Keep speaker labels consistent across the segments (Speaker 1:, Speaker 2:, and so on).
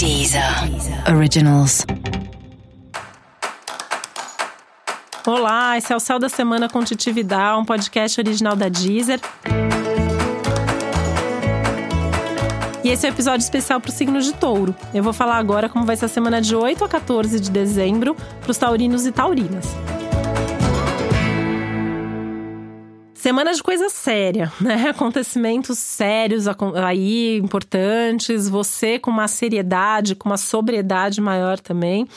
Speaker 1: Deezer Originals. Olá, esse é o Céu da Semana com Titi um podcast original da Deezer. E esse é o um episódio especial para o signo de touro. Eu vou falar agora como vai ser a semana de 8 a 14 de dezembro para os taurinos e taurinas. Semana de coisa séria, né? Acontecimentos sérios aí, importantes. Você com uma seriedade, com uma sobriedade maior também.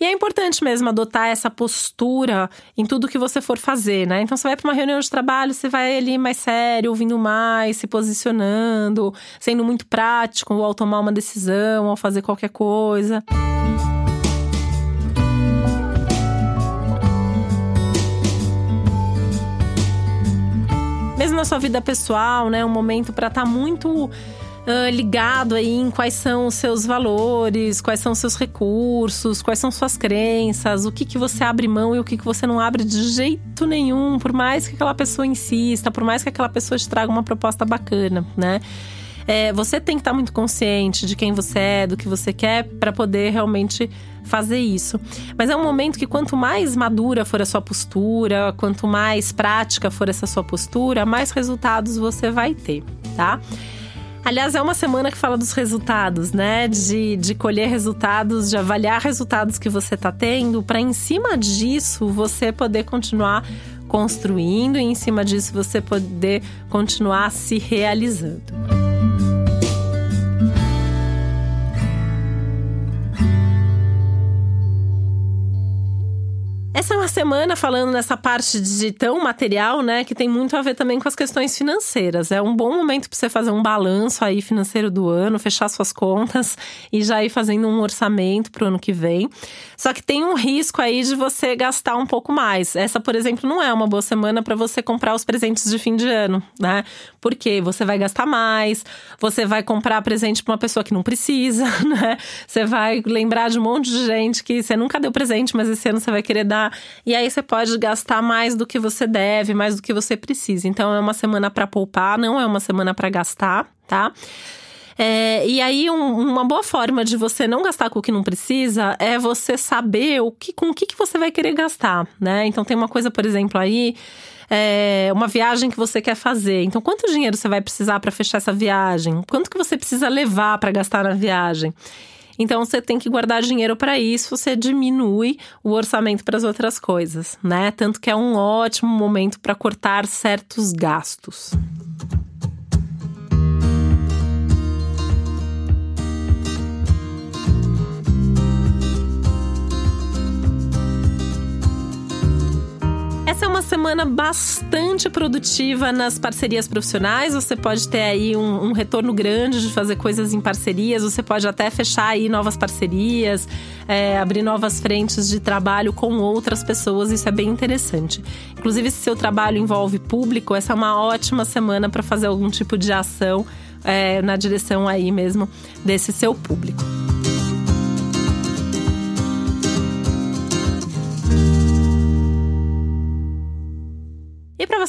Speaker 1: E é importante mesmo adotar essa postura em tudo que você for fazer, né? Então você vai para uma reunião de trabalho, você vai ali mais sério, ouvindo mais, se posicionando, sendo muito prático ao tomar uma decisão, ao fazer qualquer coisa. Mesmo na sua vida pessoal, né? Um momento para estar tá muito uh, ligado aí em quais são os seus valores, quais são os seus recursos, quais são suas crenças, o que, que você abre mão e o que, que você não abre de jeito nenhum, por mais que aquela pessoa insista, por mais que aquela pessoa te traga uma proposta bacana, né? É, você tem que estar tá muito consciente de quem você é, do que você quer, para poder realmente fazer isso. Mas é um momento que quanto mais madura for a sua postura, quanto mais prática for essa sua postura, mais resultados você vai ter, tá? Aliás, é uma semana que fala dos resultados, né? De, de colher resultados, de avaliar resultados que você está tendo, para em cima disso você poder continuar construindo e em cima disso você poder continuar se realizando. Essa é uma semana falando nessa parte de tão material, né, que tem muito a ver também com as questões financeiras. É um bom momento para você fazer um balanço aí financeiro do ano, fechar suas contas e já ir fazendo um orçamento para o ano que vem. Só que tem um risco aí de você gastar um pouco mais. Essa, por exemplo, não é uma boa semana para você comprar os presentes de fim de ano, né? Porque você vai gastar mais, você vai comprar presente para uma pessoa que não precisa, né? Você vai lembrar de um monte de gente que você nunca deu presente, mas esse ano você vai querer dar e aí você pode gastar mais do que você deve, mais do que você precisa. Então é uma semana para poupar, não é uma semana para gastar, tá? É, e aí, um, uma boa forma de você não gastar com o que não precisa é você saber o que, com o que, que você vai querer gastar, né? Então, tem uma coisa, por exemplo, aí. É, uma viagem que você quer fazer. Então, quanto dinheiro você vai precisar para fechar essa viagem? Quanto que você precisa levar para gastar na viagem? Então você tem que guardar dinheiro para isso, você diminui o orçamento para as outras coisas, né? Tanto que é um ótimo momento para cortar certos gastos. Semana bastante produtiva nas parcerias profissionais. Você pode ter aí um, um, retorno grande de fazer coisas em parcerias. Você pode até fechar aí novas parcerias, é, abrir novas frentes de trabalho com outras pessoas. Isso é bem interessante. Inclusive, se seu trabalho envolve público, essa é uma ótima semana para fazer algum tipo de ação é, na direção aí mesmo desse seu público.